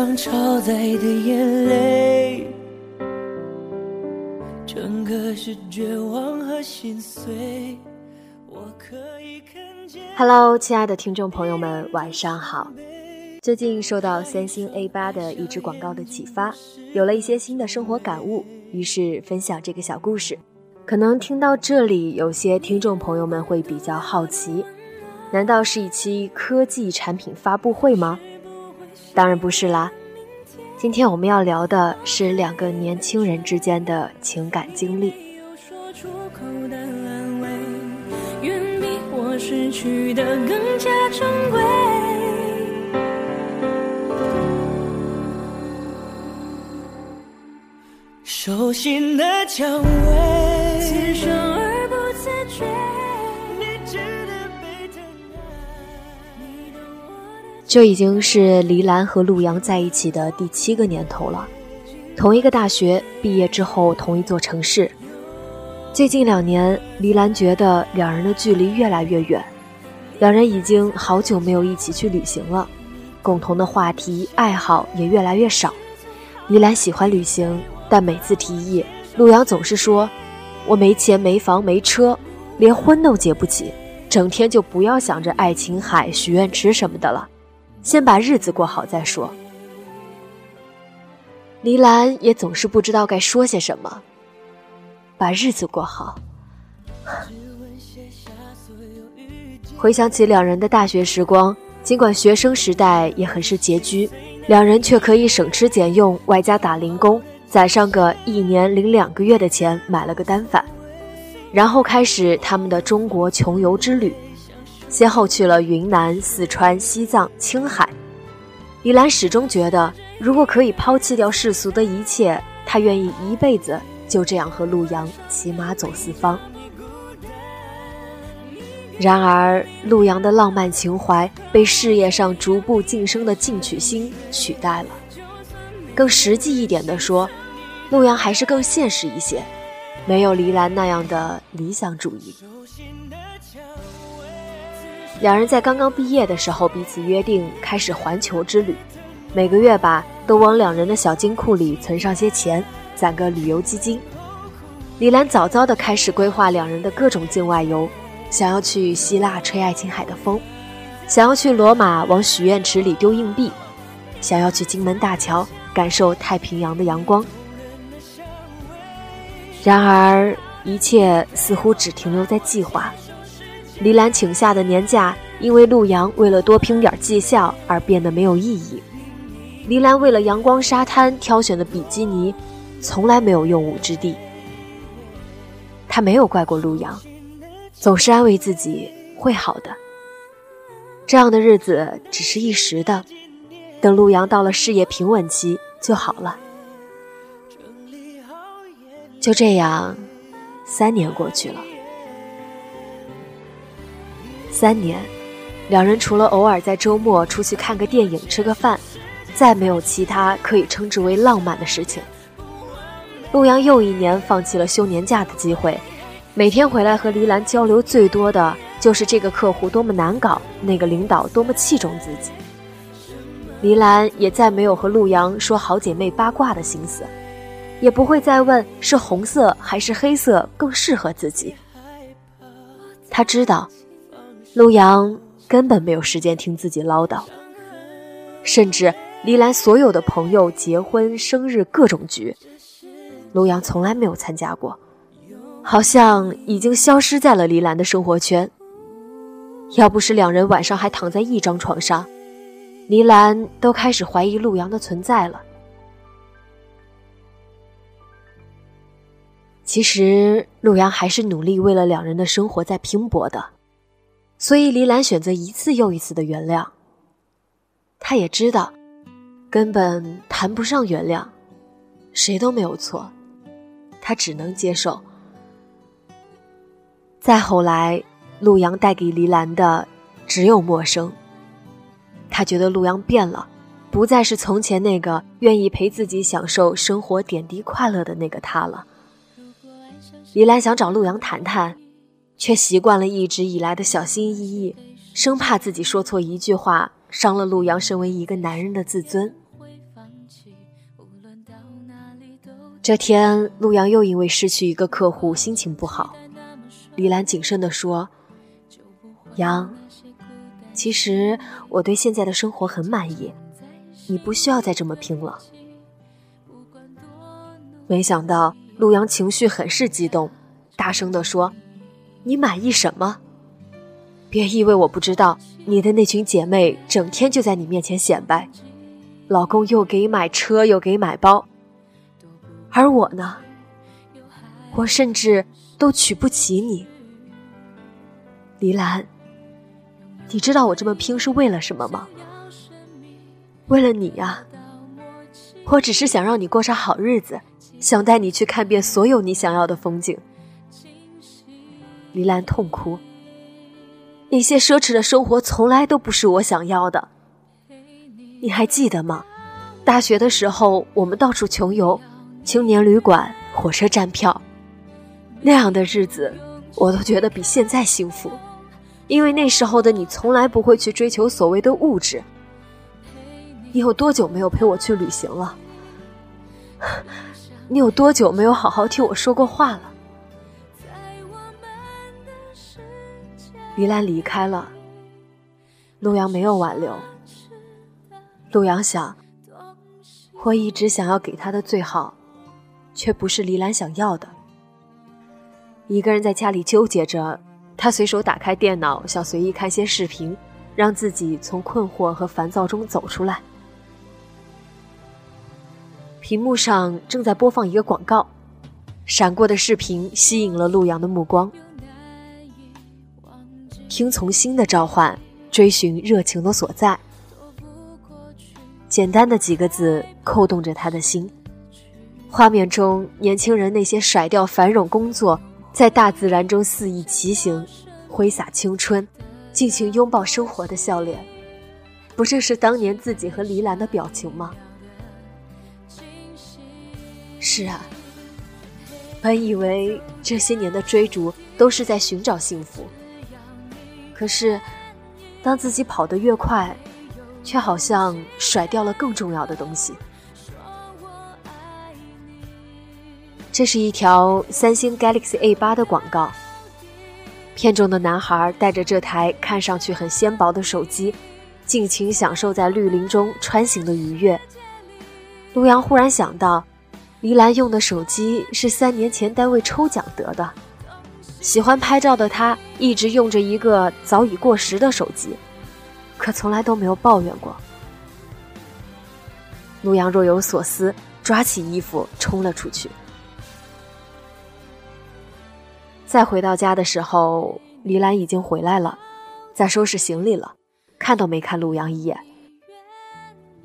光超载的眼泪，整个是绝望和心碎。我可以看见。Hello，亲爱的听众朋友们，晚上好。最近受到三星 A 八的一支广告的启发，有了一些新的生活感悟，于是分享这个小故事。可能听到这里，有些听众朋友们会比较好奇，难道是一期科技产品发布会吗？当然不是啦，今天我们要聊的是两个年轻人之间的情感经历。手心的蔷薇，这已经是黎兰和陆阳在一起的第七个年头了，同一个大学毕业之后，同一座城市。最近两年，黎兰觉得两人的距离越来越远，两人已经好久没有一起去旅行了，共同的话题爱好也越来越少。黎兰喜欢旅行，但每次提议，陆阳总是说：“我没钱、没房、没车，连婚都结不起，整天就不要想着爱琴海、许愿池什么的了。”先把日子过好再说。黎兰也总是不知道该说些什么。把日子过好。回想起两人的大学时光，尽管学生时代也很是拮据，两人却可以省吃俭用，外加打零工，攒上个一年零两个月的钱，买了个单反，然后开始他们的中国穷游之旅。先后去了云南、四川、西藏、青海，李兰始终觉得，如果可以抛弃掉世俗的一切，她愿意一辈子就这样和陆阳骑马走四方。然而，陆阳的浪漫情怀被事业上逐步晋升的进取心取代了。更实际一点的说，陆阳还是更现实一些，没有黎兰那样的理想主义。两人在刚刚毕业的时候，彼此约定开始环球之旅，每个月吧都往两人的小金库里存上些钱，攒个旅游基金。李兰早早的开始规划两人的各种境外游，想要去希腊吹爱琴海的风，想要去罗马往许愿池里丢硬币，想要去金门大桥感受太平洋的阳光。然而，一切似乎只停留在计划。黎兰请下的年假，因为陆阳为了多拼点绩效而变得没有意义。黎兰为了阳光沙滩挑选的比基尼，从来没有用武之地。他没有怪过陆阳，总是安慰自己会好的。这样的日子只是一时的，等陆阳到了事业平稳期就好了。就这样，三年过去了。三年，两人除了偶尔在周末出去看个电影、吃个饭，再没有其他可以称之为浪漫的事情。陆阳又一年放弃了休年假的机会，每天回来和黎兰交流最多的就是这个客户多么难搞，那个领导多么器重自己。黎兰也再没有和陆阳说好姐妹八卦的心思，也不会再问是红色还是黑色更适合自己。他知道。陆阳根本没有时间听自己唠叨，甚至黎兰所有的朋友结婚、生日各种局，陆阳从来没有参加过，好像已经消失在了黎兰的生活圈，要不是两人晚上还躺在一张床上，黎兰都开始怀疑陆阳的存在了。其实陆阳还是努力为了两人的生活在拼搏的，所以黎兰选择一次又一次的原谅。他也知道，根本谈不上原谅，谁都没有错，他只能接受。再后来，陆阳带给黎兰的只有陌生。他觉得陆阳变了，不再是从前那个愿意陪自己享受生活点滴快乐的那个他了。黎兰想找陆阳谈谈，却习惯了一直以来的小心翼翼，生怕自己说错一句话，伤了陆阳身为一个男人的自尊。这天，陆阳又因为失去一个客户，心情不好。李兰谨慎地说：“杨，其实我对现在的生活很满意，你不需要再这么拼了。”没想到。陆阳情绪很是激动，大声地说：“你满意什么？别以为我不知道，你的那群姐妹整天就在你面前显摆，老公又给买车又给买包，而我呢，我甚至都娶不起你。黎兰，你知道我这么拼是为了什么吗？为了你呀，我只是想让你过上好日子。”想带你去看遍所有你想要的风景。黎兰痛哭。那些奢侈的生活从来都不是我想要的。你还记得吗？大学的时候，我们到处穷游，青年旅馆、火车站票，那样的日子，我都觉得比现在幸福。因为那时候的你从来不会去追求所谓的物质。你有多久没有陪我去旅行了？你有多久没有好好听我说过话了？黎兰离开了，陆阳没有挽留。陆阳想，我一直想要给他的最好，却不是黎兰想要的。一个人在家里纠结着，他随手打开电脑，想随意看些视频，让自己从困惑和烦躁中走出来。屏幕上正在播放一个广告，闪过的视频吸引了陆阳的目光。听从心的召唤，追寻热情的所在。简单的几个字扣动着他的心。画面中，年轻人那些甩掉繁荣工作，在大自然中肆意骑行，挥洒青春，尽情拥抱生活的笑脸，不正是当年自己和黎兰的表情吗？是啊，本以为这些年的追逐都是在寻找幸福，可是，当自己跑得越快，却好像甩掉了更重要的东西。这是一条三星 Galaxy A 八的广告，片中的男孩带着这台看上去很纤薄的手机，尽情享受在绿林中穿行的愉悦。陆阳忽然想到。黎兰用的手机是三年前单位抽奖得的。喜欢拍照的他一直用着一个早已过时的手机，可从来都没有抱怨过。陆阳若有所思，抓起衣服冲了出去。再回到家的时候，黎兰已经回来了，在收拾行李了，看都没看陆阳一眼。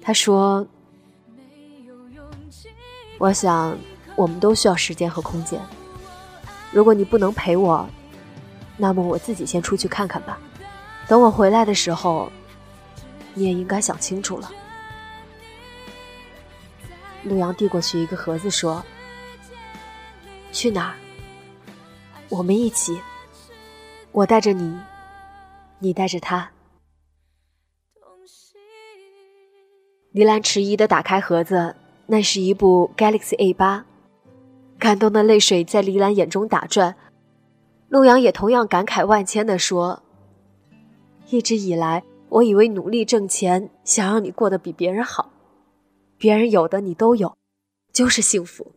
他说。我想，我们都需要时间和空间。如果你不能陪我，那么我自己先出去看看吧。等我回来的时候，你也应该想清楚了。陆阳递过去一个盒子，说：“去哪儿？我们一起。我带着你，你带着他。”黎兰迟疑的打开盒子。那是一部 Galaxy A 八，感动的泪水在黎兰眼中打转。陆阳也同样感慨万千地说：“一直以来，我以为努力挣钱，想让你过得比别人好，别人有的你都有，就是幸福。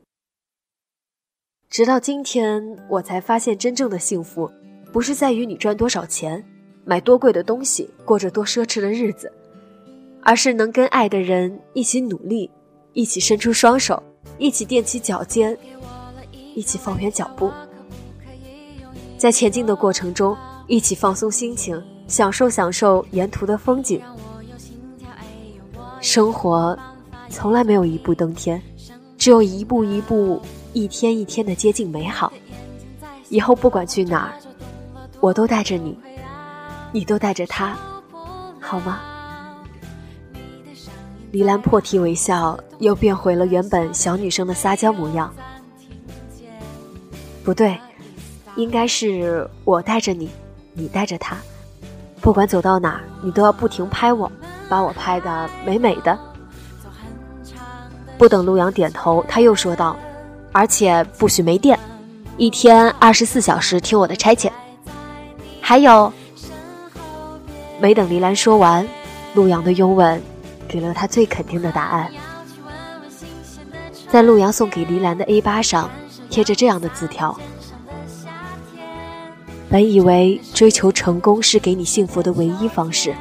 直到今天，我才发现，真正的幸福，不是在于你赚多少钱，买多贵的东西，过着多奢侈的日子，而是能跟爱的人一起努力，一起伸出双手，一起踮起脚尖，一起放远脚步，在前进的过程中，一起放松心情，享受享受沿途的风景。生活从来没有一步登天，只有一步一步、一天一天的接近美好。以后不管去哪儿，我都带着你。你都带着他，好吗？黎兰破涕为笑，又变回了原本小女生的撒娇模样。不对，应该是我带着你，你带着他。不管走到哪儿，你都要不停拍我，把我拍的美美的。不等陆阳点头，他又说道：“而且不许没电，一天二十四小时听我的差遣。还有。”没等黎兰说完，陆阳的拥吻给了他最肯定的答案。在陆阳送给黎兰的 A 八上贴着这样的字条：“本以为追求成功是给你幸福的唯一方式，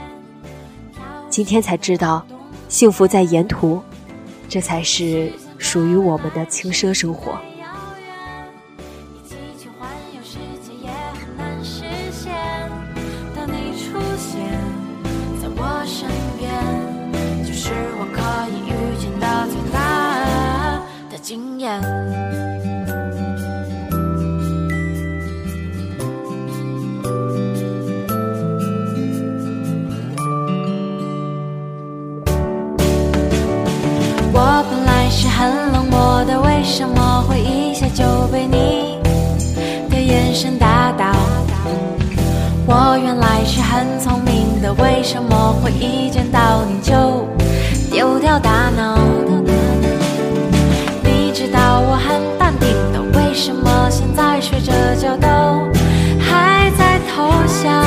今天才知道，幸福在沿途，这才是属于我们的轻奢生活。”什么会一下就被你的眼神打倒我原来是很聪明的，为什么会一见到你就丢掉大脑？你知道我很淡定的，为什么现在睡着觉都还在偷笑？